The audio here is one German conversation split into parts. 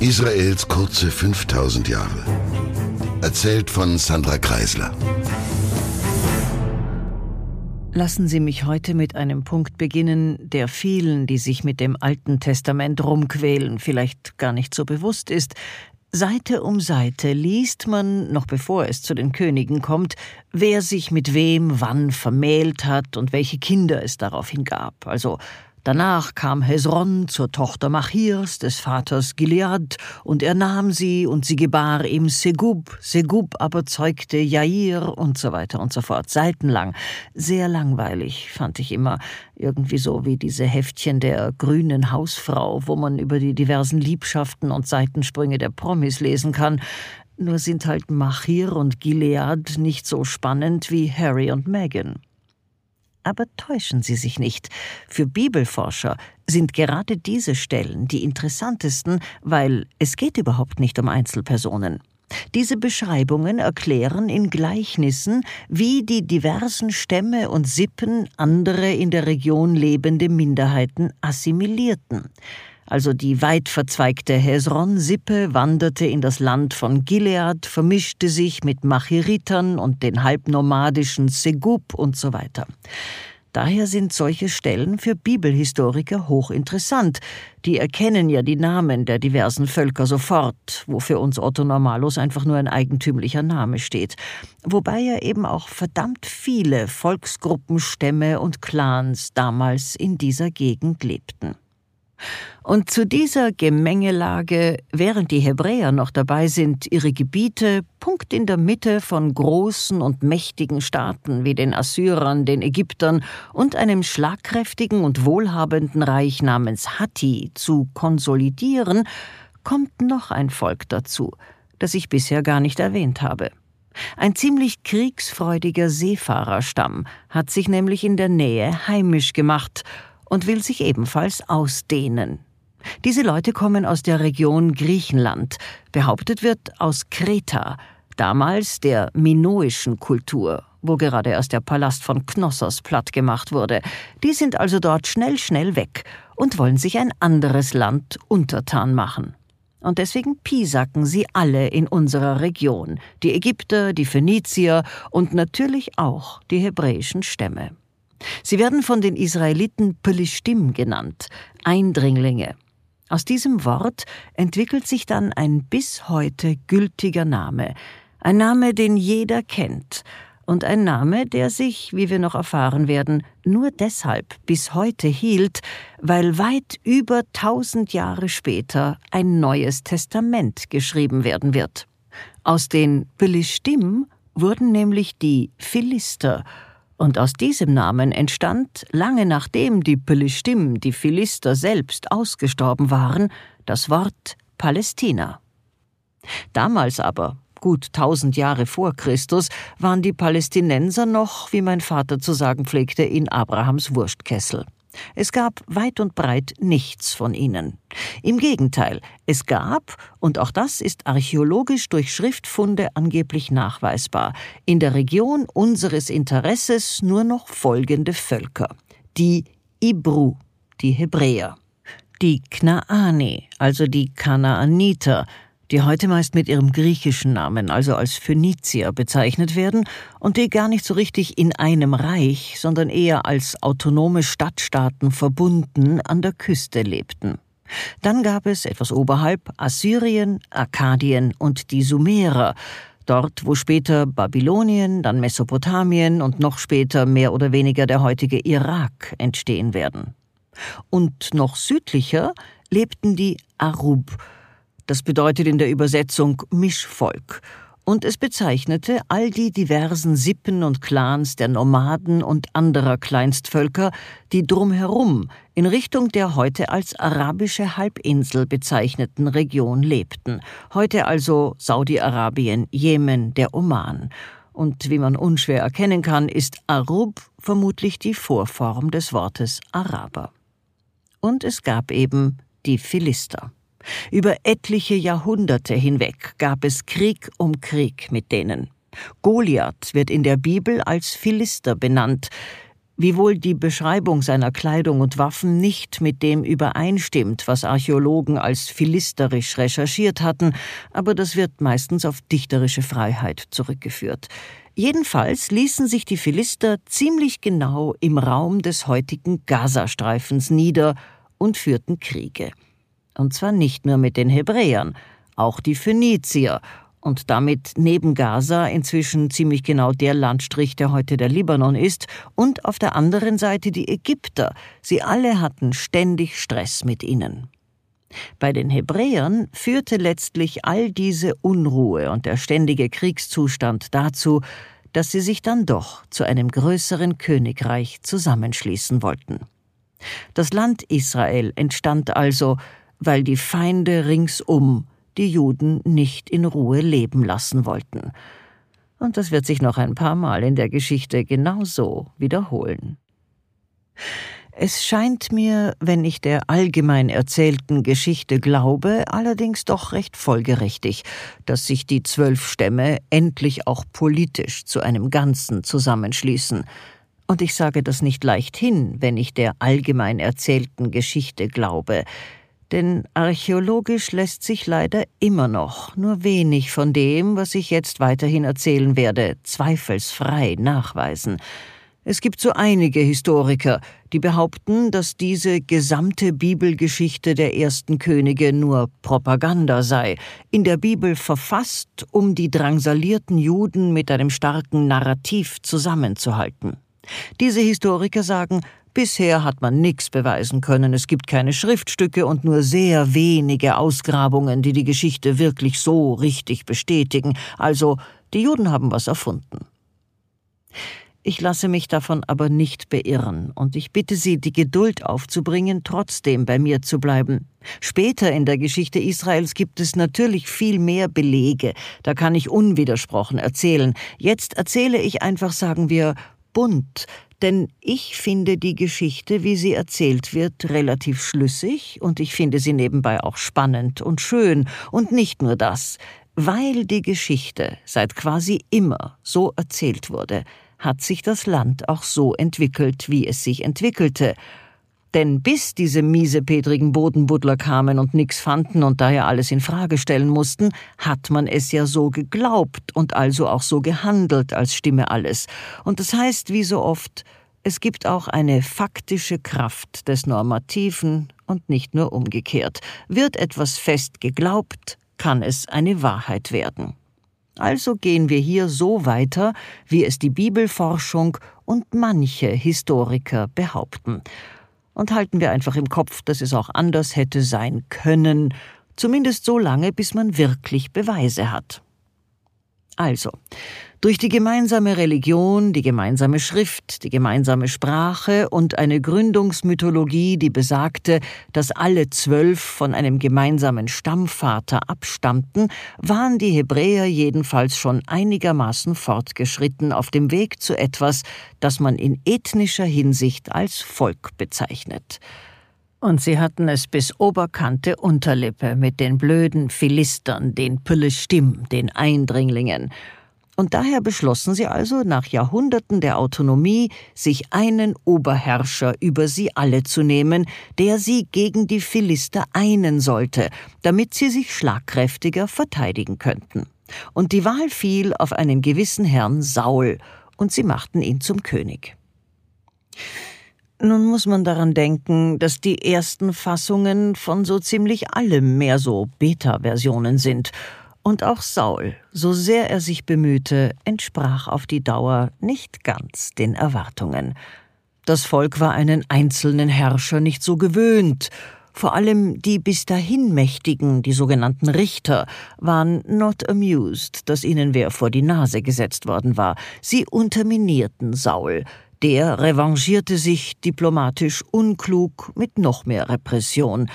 Israels kurze 5000 Jahre. Erzählt von Sandra Kreisler. Lassen Sie mich heute mit einem Punkt beginnen, der vielen, die sich mit dem Alten Testament rumquälen, vielleicht gar nicht so bewusst ist. Seite um Seite liest man, noch bevor es zu den Königen kommt, wer sich mit wem wann vermählt hat und welche Kinder es daraufhin gab. Also Danach kam Hesron zur Tochter Machirs, des Vaters Gilead, und er nahm sie, und sie gebar ihm Segub, Segub aber zeugte Jair und so weiter und so fort, seitenlang. Sehr langweilig, fand ich immer, irgendwie so wie diese Heftchen der grünen Hausfrau, wo man über die diversen Liebschaften und Seitensprünge der Promis lesen kann, nur sind halt Machir und Gilead nicht so spannend wie Harry und Meghan. Aber täuschen Sie sich nicht. Für Bibelforscher sind gerade diese Stellen die interessantesten, weil es geht überhaupt nicht um Einzelpersonen. Diese Beschreibungen erklären in Gleichnissen, wie die diversen Stämme und Sippen andere in der Region lebende Minderheiten assimilierten also die weit verzweigte Hesron-Sippe, wanderte in das Land von Gilead, vermischte sich mit Machiritern und den halbnomadischen Segub und so weiter. Daher sind solche Stellen für Bibelhistoriker hochinteressant. Die erkennen ja die Namen der diversen Völker sofort, wo für uns Otto Normalos einfach nur ein eigentümlicher Name steht. Wobei ja eben auch verdammt viele Volksgruppen, Stämme und Clans damals in dieser Gegend lebten. Und zu dieser Gemengelage, während die Hebräer noch dabei sind, ihre Gebiete Punkt in der Mitte von großen und mächtigen Staaten wie den Assyrern, den Ägyptern und einem schlagkräftigen und wohlhabenden Reich namens Hatti zu konsolidieren, kommt noch ein Volk dazu, das ich bisher gar nicht erwähnt habe. Ein ziemlich kriegsfreudiger Seefahrerstamm hat sich nämlich in der Nähe heimisch gemacht und will sich ebenfalls ausdehnen. Diese Leute kommen aus der Region Griechenland, behauptet wird aus Kreta, damals der minoischen Kultur, wo gerade erst der Palast von Knossos platt gemacht wurde. Die sind also dort schnell, schnell weg und wollen sich ein anderes Land untertan machen. Und deswegen piesacken sie alle in unserer Region, die Ägypter, die Phönizier und natürlich auch die hebräischen Stämme. Sie werden von den Israeliten Pelishtim genannt, Eindringlinge. Aus diesem Wort entwickelt sich dann ein bis heute gültiger Name, ein Name, den jeder kennt, und ein Name, der sich, wie wir noch erfahren werden, nur deshalb bis heute hielt, weil weit über tausend Jahre später ein neues Testament geschrieben werden wird. Aus den Pelishtim wurden nämlich die Philister, und aus diesem Namen entstand, lange nachdem die Pelishtim, die Philister selbst ausgestorben waren, das Wort Palästina. Damals aber, gut tausend Jahre vor Christus, waren die Palästinenser noch, wie mein Vater zu sagen pflegte, in Abrahams Wurstkessel. Es gab weit und breit nichts von ihnen. Im Gegenteil, es gab, und auch das ist archäologisch durch Schriftfunde angeblich nachweisbar, in der Region unseres Interesses nur noch folgende Völker. Die Ibru, die Hebräer, die Knaani, also die Kanaaniter, die heute meist mit ihrem griechischen Namen, also als Phönizier, bezeichnet werden und die gar nicht so richtig in einem Reich, sondern eher als autonome Stadtstaaten verbunden an der Küste lebten. Dann gab es etwas oberhalb Assyrien, Akkadien und die Sumerer, dort wo später Babylonien, dann Mesopotamien und noch später mehr oder weniger der heutige Irak entstehen werden. Und noch südlicher lebten die Arub, das bedeutet in der Übersetzung Mischvolk. Und es bezeichnete all die diversen Sippen und Clans der Nomaden und anderer Kleinstvölker, die drumherum in Richtung der heute als arabische Halbinsel bezeichneten Region lebten, heute also Saudi-Arabien, Jemen, der Oman. Und wie man unschwer erkennen kann, ist Arub vermutlich die Vorform des Wortes Araber. Und es gab eben die Philister. Über etliche Jahrhunderte hinweg gab es Krieg um Krieg mit denen. Goliath wird in der Bibel als Philister benannt. Wiewohl die Beschreibung seiner Kleidung und Waffen nicht mit dem übereinstimmt, was Archäologen als philisterisch recherchiert hatten, aber das wird meistens auf dichterische Freiheit zurückgeführt. Jedenfalls ließen sich die Philister ziemlich genau im Raum des heutigen Gazastreifens nieder und führten Kriege. Und zwar nicht nur mit den Hebräern, auch die Phönizier und damit neben Gaza inzwischen ziemlich genau der Landstrich, der heute der Libanon ist, und auf der anderen Seite die Ägypter. Sie alle hatten ständig Stress mit ihnen. Bei den Hebräern führte letztlich all diese Unruhe und der ständige Kriegszustand dazu, dass sie sich dann doch zu einem größeren Königreich zusammenschließen wollten. Das Land Israel entstand also, weil die Feinde ringsum die Juden nicht in Ruhe leben lassen wollten. Und das wird sich noch ein paar Mal in der Geschichte genauso wiederholen. Es scheint mir, wenn ich der allgemein erzählten Geschichte glaube, allerdings doch recht folgerichtig, dass sich die zwölf Stämme endlich auch politisch zu einem Ganzen zusammenschließen. Und ich sage das nicht leicht hin, wenn ich der allgemein erzählten Geschichte glaube, denn archäologisch lässt sich leider immer noch nur wenig von dem, was ich jetzt weiterhin erzählen werde, zweifelsfrei nachweisen. Es gibt so einige Historiker, die behaupten, dass diese gesamte Bibelgeschichte der ersten Könige nur Propaganda sei, in der Bibel verfasst, um die drangsalierten Juden mit einem starken Narrativ zusammenzuhalten. Diese Historiker sagen, Bisher hat man nichts beweisen können, es gibt keine Schriftstücke und nur sehr wenige Ausgrabungen, die die Geschichte wirklich so richtig bestätigen, also die Juden haben was erfunden. Ich lasse mich davon aber nicht beirren, und ich bitte Sie, die Geduld aufzubringen, trotzdem bei mir zu bleiben. Später in der Geschichte Israels gibt es natürlich viel mehr Belege, da kann ich unwidersprochen erzählen. Jetzt erzähle ich einfach, sagen wir, bunt, denn ich finde die Geschichte, wie sie erzählt wird, relativ schlüssig und ich finde sie nebenbei auch spannend und schön. Und nicht nur das, weil die Geschichte seit quasi immer so erzählt wurde, hat sich das Land auch so entwickelt, wie es sich entwickelte, denn bis diese miesepetrigen Bodenbuddler kamen und nix fanden und daher alles in Frage stellen mussten, hat man es ja so geglaubt und also auch so gehandelt, als stimme alles. Und das heißt, wie so oft, es gibt auch eine faktische Kraft des Normativen und nicht nur umgekehrt. Wird etwas fest geglaubt, kann es eine Wahrheit werden. Also gehen wir hier so weiter, wie es die Bibelforschung und manche Historiker behaupten und halten wir einfach im Kopf, dass es auch anders hätte sein können, zumindest so lange, bis man wirklich Beweise hat. Also, durch die gemeinsame Religion, die gemeinsame Schrift, die gemeinsame Sprache und eine Gründungsmythologie, die besagte, dass alle zwölf von einem gemeinsamen Stammvater abstammten, waren die Hebräer jedenfalls schon einigermaßen fortgeschritten auf dem Weg zu etwas, das man in ethnischer Hinsicht als Volk bezeichnet. Und sie hatten es bis Oberkante Unterlippe mit den blöden Philistern, den Püllestim, den Eindringlingen. Und daher beschlossen sie also nach Jahrhunderten der Autonomie, sich einen Oberherrscher über sie alle zu nehmen, der sie gegen die Philister einen sollte, damit sie sich schlagkräftiger verteidigen könnten. Und die Wahl fiel auf einen gewissen Herrn Saul, und sie machten ihn zum König. Nun muss man daran denken, dass die ersten Fassungen von so ziemlich allem mehr so Beta-Versionen sind. Und auch Saul, so sehr er sich bemühte, entsprach auf die Dauer nicht ganz den Erwartungen. Das Volk war einen einzelnen Herrscher nicht so gewöhnt, vor allem die bis dahin Mächtigen, die sogenannten Richter, waren not amused, dass ihnen wer vor die Nase gesetzt worden war. Sie unterminierten Saul, der revanchierte sich diplomatisch unklug mit noch mehr Repression.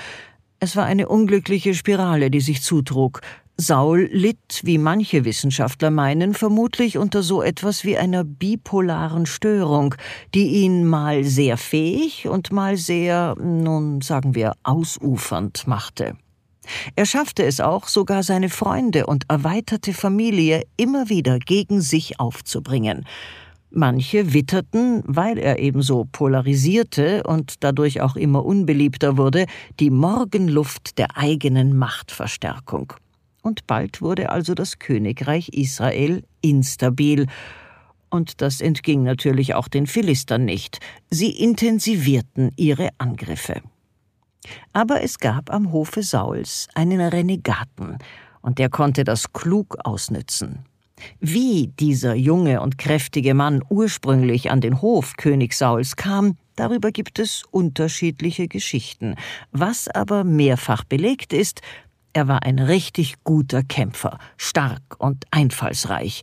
Es war eine unglückliche Spirale, die sich zutrug. Saul litt, wie manche Wissenschaftler meinen, vermutlich unter so etwas wie einer bipolaren Störung, die ihn mal sehr fähig und mal sehr, nun sagen wir, ausufernd machte. Er schaffte es auch, sogar seine Freunde und erweiterte Familie immer wieder gegen sich aufzubringen. Manche witterten, weil er ebenso polarisierte und dadurch auch immer unbeliebter wurde, die Morgenluft der eigenen Machtverstärkung. Und bald wurde also das Königreich Israel instabil, und das entging natürlich auch den Philistern nicht. Sie intensivierten ihre Angriffe. Aber es gab am Hofe Sauls einen Renegaten, und der konnte das klug ausnützen. Wie dieser junge und kräftige Mann ursprünglich an den Hof König Sauls kam, darüber gibt es unterschiedliche Geschichten. Was aber mehrfach belegt ist, er war ein richtig guter Kämpfer, stark und einfallsreich.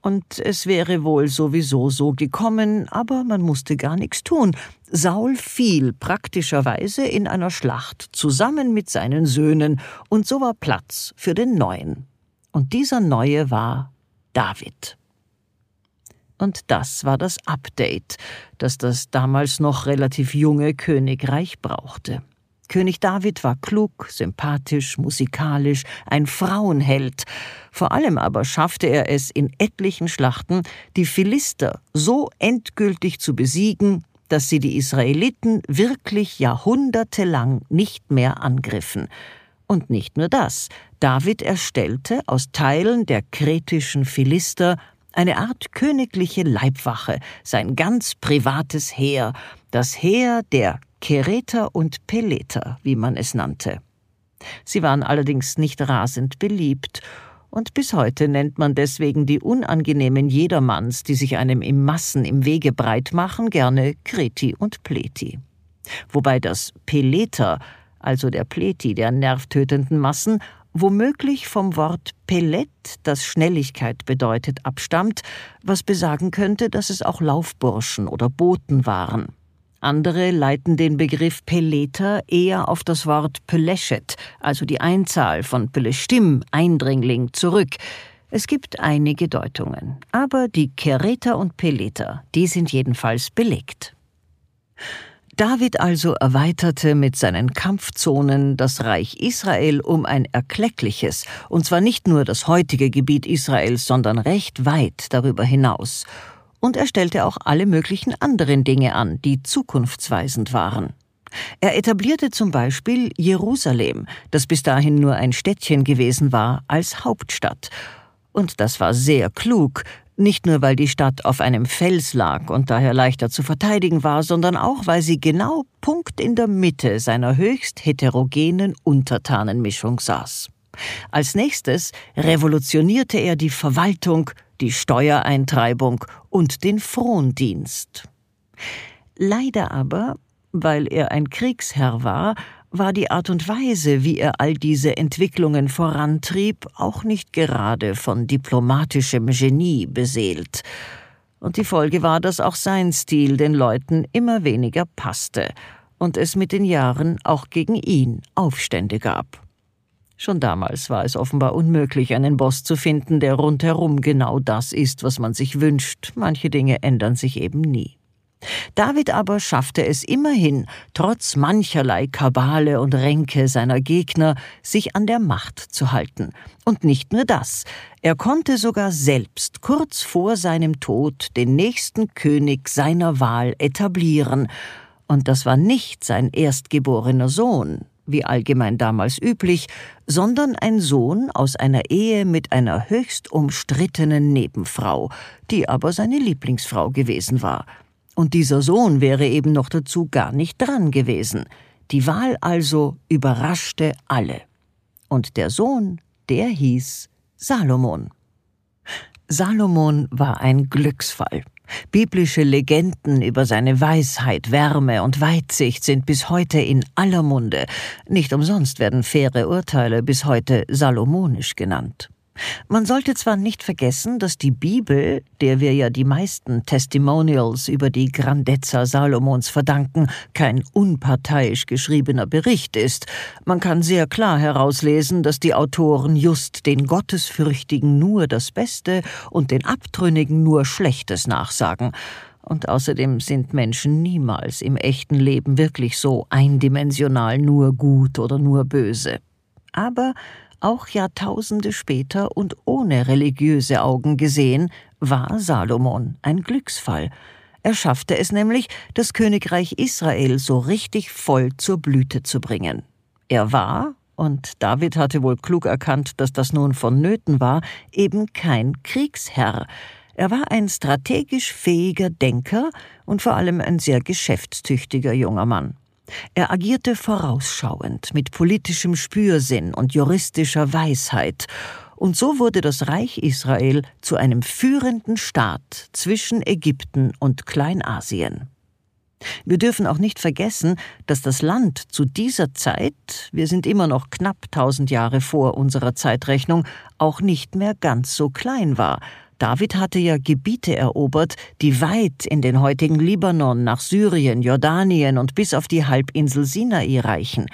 Und es wäre wohl sowieso so gekommen, aber man musste gar nichts tun. Saul fiel praktischerweise in einer Schlacht zusammen mit seinen Söhnen, und so war Platz für den Neuen. Und dieser Neue war David. Und das war das Update, das das damals noch relativ junge Königreich brauchte. König David war klug, sympathisch, musikalisch, ein Frauenheld. Vor allem aber schaffte er es in etlichen Schlachten, die Philister so endgültig zu besiegen, dass sie die Israeliten wirklich jahrhundertelang nicht mehr angriffen. Und nicht nur das, David erstellte aus Teilen der kretischen Philister eine Art königliche Leibwache, sein ganz privates Heer, das Heer der Kereter und Peleter, wie man es nannte. Sie waren allerdings nicht rasend beliebt, und bis heute nennt man deswegen die unangenehmen Jedermanns, die sich einem im Massen im Wege breit machen, gerne Kreti und Pleti. Wobei das Peleter also der Pleti der nervtötenden Massen, womöglich vom Wort Pellet, das Schnelligkeit bedeutet, abstammt, was besagen könnte, dass es auch Laufburschen oder Boten waren. Andere leiten den Begriff Peleter eher auf das Wort Peleschet, also die Einzahl von Peleshtim, Eindringling, zurück. Es gibt einige Deutungen, aber die Kereter und Peleter, die sind jedenfalls belegt. David also erweiterte mit seinen Kampfzonen das Reich Israel um ein erkleckliches, und zwar nicht nur das heutige Gebiet Israels, sondern recht weit darüber hinaus. Und er stellte auch alle möglichen anderen Dinge an, die zukunftsweisend waren. Er etablierte zum Beispiel Jerusalem, das bis dahin nur ein Städtchen gewesen war, als Hauptstadt. Und das war sehr klug, nicht nur, weil die Stadt auf einem Fels lag und daher leichter zu verteidigen war, sondern auch, weil sie genau Punkt in der Mitte seiner höchst heterogenen Untertanenmischung saß. Als nächstes revolutionierte er die Verwaltung, die Steuereintreibung und den Frondienst. Leider aber, weil er ein Kriegsherr war, war die Art und Weise, wie er all diese Entwicklungen vorantrieb, auch nicht gerade von diplomatischem Genie beseelt. Und die Folge war, dass auch sein Stil den Leuten immer weniger passte und es mit den Jahren auch gegen ihn Aufstände gab. Schon damals war es offenbar unmöglich, einen Boss zu finden, der rundherum genau das ist, was man sich wünscht. Manche Dinge ändern sich eben nie. David aber schaffte es immerhin, trotz mancherlei Kabale und Ränke seiner Gegner, sich an der Macht zu halten. Und nicht nur das, er konnte sogar selbst kurz vor seinem Tod den nächsten König seiner Wahl etablieren, und das war nicht sein erstgeborener Sohn, wie allgemein damals üblich, sondern ein Sohn aus einer Ehe mit einer höchst umstrittenen Nebenfrau, die aber seine Lieblingsfrau gewesen war. Und dieser Sohn wäre eben noch dazu gar nicht dran gewesen. Die Wahl also überraschte alle. Und der Sohn, der hieß Salomon. Salomon war ein Glücksfall. Biblische Legenden über seine Weisheit, Wärme und Weitsicht sind bis heute in aller Munde. Nicht umsonst werden faire Urteile bis heute salomonisch genannt. Man sollte zwar nicht vergessen, dass die Bibel, der wir ja die meisten Testimonials über die Grandezza Salomons verdanken, kein unparteiisch geschriebener Bericht ist. Man kann sehr klar herauslesen, dass die Autoren just den Gottesfürchtigen nur das Beste und den Abtrünnigen nur Schlechtes nachsagen. Und außerdem sind Menschen niemals im echten Leben wirklich so eindimensional nur gut oder nur böse. Aber auch Jahrtausende später und ohne religiöse Augen gesehen, war Salomon ein Glücksfall. Er schaffte es nämlich, das Königreich Israel so richtig voll zur Blüte zu bringen. Er war, und David hatte wohl klug erkannt, dass das nun vonnöten war, eben kein Kriegsherr. Er war ein strategisch fähiger Denker und vor allem ein sehr geschäftstüchtiger junger Mann. Er agierte vorausschauend, mit politischem Spürsinn und juristischer Weisheit, und so wurde das Reich Israel zu einem führenden Staat zwischen Ägypten und Kleinasien. Wir dürfen auch nicht vergessen, dass das Land zu dieser Zeit, wir sind immer noch knapp tausend Jahre vor unserer Zeitrechnung, auch nicht mehr ganz so klein war. David hatte ja Gebiete erobert, die weit in den heutigen Libanon, nach Syrien, Jordanien und bis auf die Halbinsel Sinai reichen.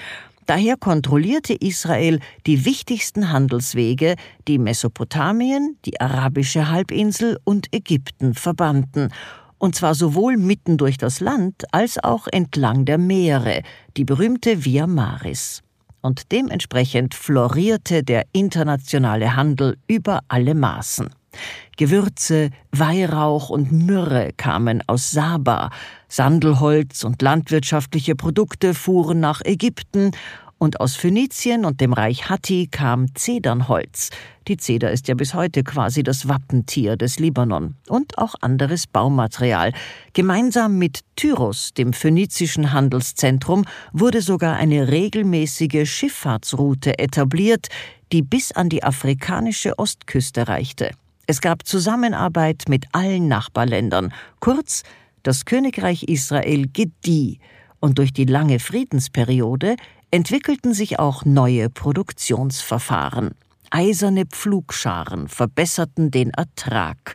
Daher kontrollierte Israel die wichtigsten Handelswege, die Mesopotamien, die arabische Halbinsel und Ägypten verbanden, und zwar sowohl mitten durch das Land als auch entlang der Meere, die berühmte Via Maris. Und dementsprechend florierte der internationale Handel über alle Maßen. Gewürze, Weihrauch und Myrrhe kamen aus Saba, Sandelholz und landwirtschaftliche Produkte fuhren nach Ägypten und aus Phönizien und dem Reich Hatti kam Zedernholz. Die Zeder ist ja bis heute quasi das Wappentier des Libanon. Und auch anderes Baumaterial. Gemeinsam mit Tyros, dem phönizischen Handelszentrum, wurde sogar eine regelmäßige Schifffahrtsroute etabliert, die bis an die afrikanische Ostküste reichte. Es gab Zusammenarbeit mit allen Nachbarländern. Kurz, das Königreich Israel gedieh und durch die lange Friedensperiode entwickelten sich auch neue Produktionsverfahren. Eiserne Pflugscharen verbesserten den Ertrag,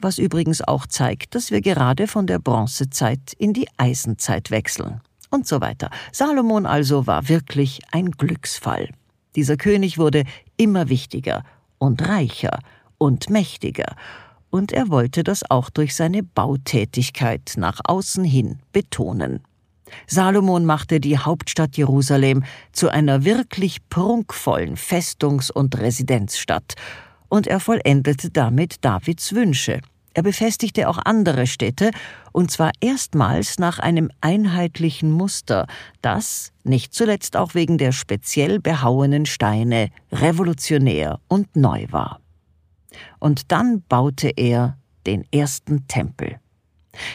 was übrigens auch zeigt, dass wir gerade von der Bronzezeit in die Eisenzeit wechseln. Und so weiter. Salomon also war wirklich ein Glücksfall. Dieser König wurde immer wichtiger und reicher und mächtiger, und er wollte das auch durch seine Bautätigkeit nach außen hin betonen. Salomon machte die Hauptstadt Jerusalem zu einer wirklich prunkvollen Festungs- und Residenzstadt, und er vollendete damit Davids Wünsche. Er befestigte auch andere Städte, und zwar erstmals nach einem einheitlichen Muster, das, nicht zuletzt auch wegen der speziell behauenen Steine, revolutionär und neu war. Und dann baute er den ersten Tempel.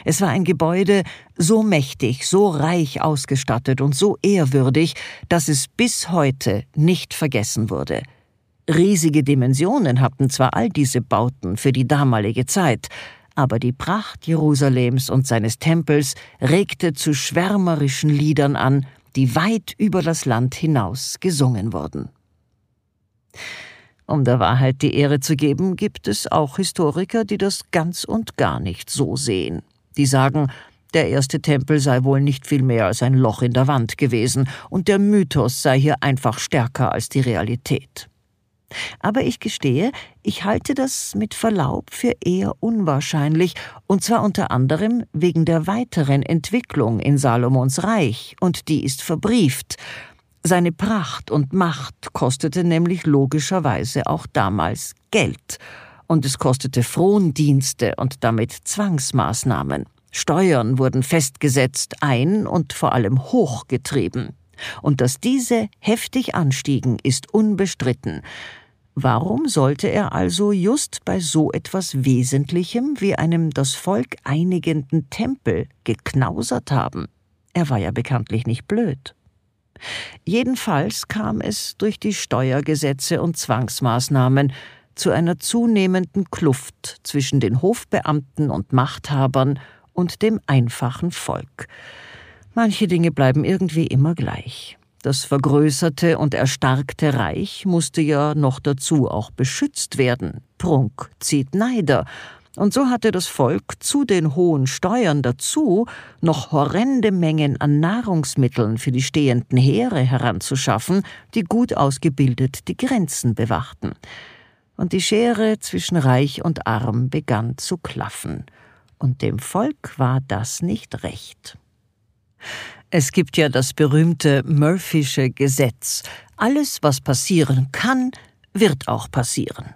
Es war ein Gebäude so mächtig, so reich ausgestattet und so ehrwürdig, dass es bis heute nicht vergessen wurde. Riesige Dimensionen hatten zwar all diese Bauten für die damalige Zeit, aber die Pracht Jerusalems und seines Tempels regte zu schwärmerischen Liedern an, die weit über das Land hinaus gesungen wurden. Um der Wahrheit die Ehre zu geben, gibt es auch Historiker, die das ganz und gar nicht so sehen. Die sagen, der erste Tempel sei wohl nicht viel mehr als ein Loch in der Wand gewesen, und der Mythos sei hier einfach stärker als die Realität. Aber ich gestehe, ich halte das mit Verlaub für eher unwahrscheinlich, und zwar unter anderem wegen der weiteren Entwicklung in Salomons Reich, und die ist verbrieft, seine Pracht und Macht kostete nämlich logischerweise auch damals Geld, und es kostete Frondienste und damit Zwangsmaßnahmen. Steuern wurden festgesetzt, ein und vor allem hochgetrieben. Und dass diese heftig anstiegen, ist unbestritten. Warum sollte er also just bei so etwas Wesentlichem wie einem das Volk einigenden Tempel geknausert haben? Er war ja bekanntlich nicht blöd. Jedenfalls kam es durch die Steuergesetze und Zwangsmaßnahmen zu einer zunehmenden Kluft zwischen den Hofbeamten und Machthabern und dem einfachen Volk. Manche Dinge bleiben irgendwie immer gleich. Das vergrößerte und erstarkte Reich musste ja noch dazu auch beschützt werden. Prunk zieht Neider, und so hatte das Volk zu den hohen Steuern dazu noch horrende Mengen an Nahrungsmitteln für die stehenden Heere heranzuschaffen, die gut ausgebildet die Grenzen bewachten. Und die Schere zwischen Reich und Arm begann zu klaffen. Und dem Volk war das nicht recht. Es gibt ja das berühmte Murphysche Gesetz. Alles, was passieren kann, wird auch passieren.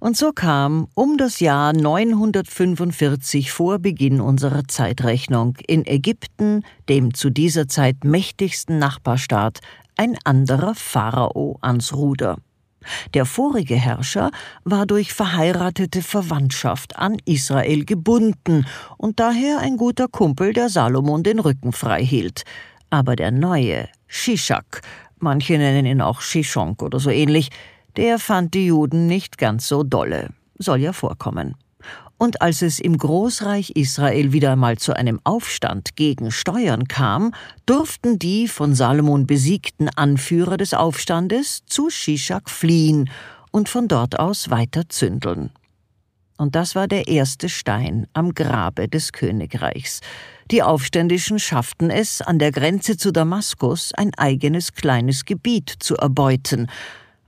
Und so kam um das Jahr 945 vor Beginn unserer Zeitrechnung in Ägypten, dem zu dieser Zeit mächtigsten Nachbarstaat, ein anderer Pharao ans Ruder. Der vorige Herrscher war durch verheiratete Verwandtschaft an Israel gebunden und daher ein guter Kumpel, der Salomon den Rücken frei hielt. Aber der neue, Shishak, manche nennen ihn auch Shishonk oder so ähnlich, der fand die Juden nicht ganz so dolle. Soll ja vorkommen. Und als es im Großreich Israel wieder einmal zu einem Aufstand gegen Steuern kam, durften die von Salomon besiegten Anführer des Aufstandes zu Shishak fliehen und von dort aus weiter zündeln. Und das war der erste Stein am Grabe des Königreichs. Die Aufständischen schafften es, an der Grenze zu Damaskus ein eigenes kleines Gebiet zu erbeuten,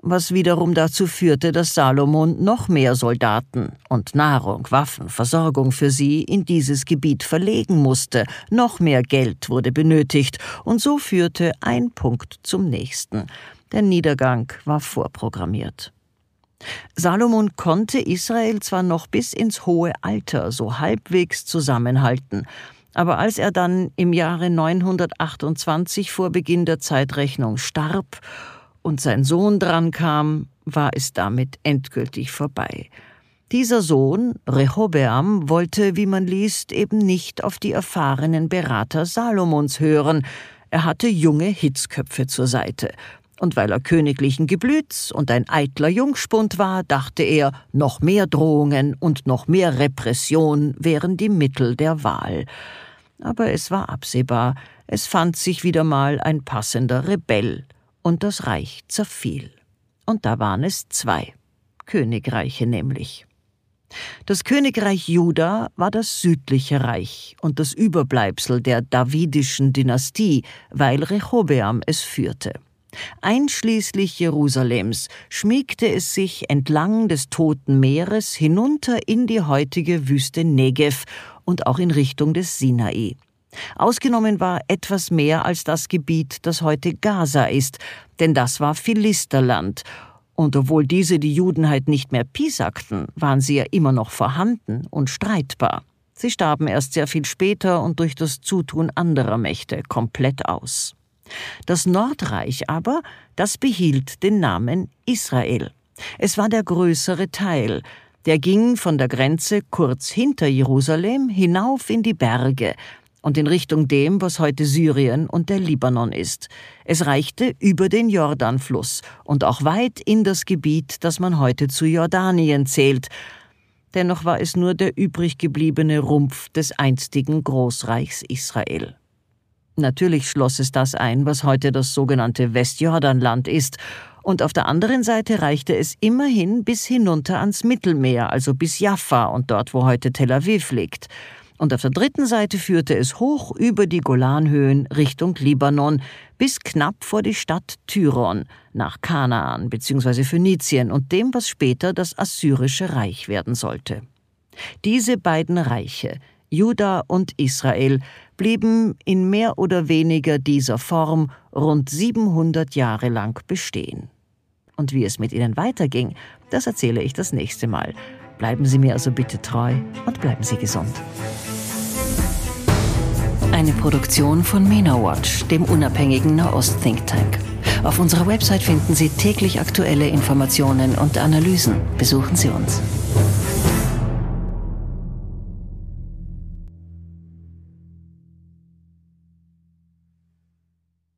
was wiederum dazu führte, dass Salomon noch mehr Soldaten und Nahrung, Waffen, Versorgung für sie in dieses Gebiet verlegen musste, noch mehr Geld wurde benötigt, und so führte ein Punkt zum nächsten. Der Niedergang war vorprogrammiert. Salomon konnte Israel zwar noch bis ins hohe Alter so halbwegs zusammenhalten, aber als er dann im Jahre 928 vor Beginn der Zeitrechnung starb und sein Sohn drankam, war es damit endgültig vorbei. Dieser Sohn, Rehobeam, wollte, wie man liest, eben nicht auf die erfahrenen Berater Salomons hören. Er hatte junge Hitzköpfe zur Seite. Und weil er königlichen Geblüts und ein eitler Jungspund war, dachte er, noch mehr Drohungen und noch mehr Repression wären die Mittel der Wahl. Aber es war absehbar, es fand sich wieder mal ein passender Rebell, und das Reich zerfiel. Und da waren es zwei Königreiche nämlich. Das Königreich Juda war das südliche Reich und das Überbleibsel der davidischen Dynastie, weil Rehobeam es führte. Einschließlich Jerusalems schmiegte es sich entlang des Toten Meeres hinunter in die heutige Wüste Negev und auch in Richtung des Sinai. Ausgenommen war etwas mehr als das Gebiet, das heute Gaza ist, denn das war Philisterland, und obwohl diese die Judenheit nicht mehr piesakten, waren sie ja immer noch vorhanden und streitbar. Sie starben erst sehr viel später und durch das Zutun anderer Mächte komplett aus. Das Nordreich aber, das behielt den Namen Israel. Es war der größere Teil, der ging von der Grenze kurz hinter Jerusalem hinauf in die Berge, und in Richtung dem, was heute Syrien und der Libanon ist. Es reichte über den Jordanfluss und auch weit in das Gebiet, das man heute zu Jordanien zählt. Dennoch war es nur der übrig gebliebene Rumpf des einstigen Großreichs Israel. Natürlich schloss es das ein, was heute das sogenannte Westjordanland ist, und auf der anderen Seite reichte es immerhin bis hinunter ans Mittelmeer, also bis Jaffa und dort, wo heute Tel Aviv liegt und auf der dritten Seite führte es hoch über die Golanhöhen Richtung Libanon bis knapp vor die Stadt Tyron nach Kanaan bzw. Phönizien und dem, was später das assyrische Reich werden sollte. Diese beiden Reiche, Juda und Israel, blieben in mehr oder weniger dieser Form rund 700 Jahre lang bestehen. Und wie es mit ihnen weiterging, das erzähle ich das nächste Mal. Bleiben Sie mir also bitte treu und bleiben Sie gesund. Eine Produktion von MENA Watch, dem unabhängigen Nahost-Think Tank. Auf unserer Website finden Sie täglich aktuelle Informationen und Analysen. Besuchen Sie uns.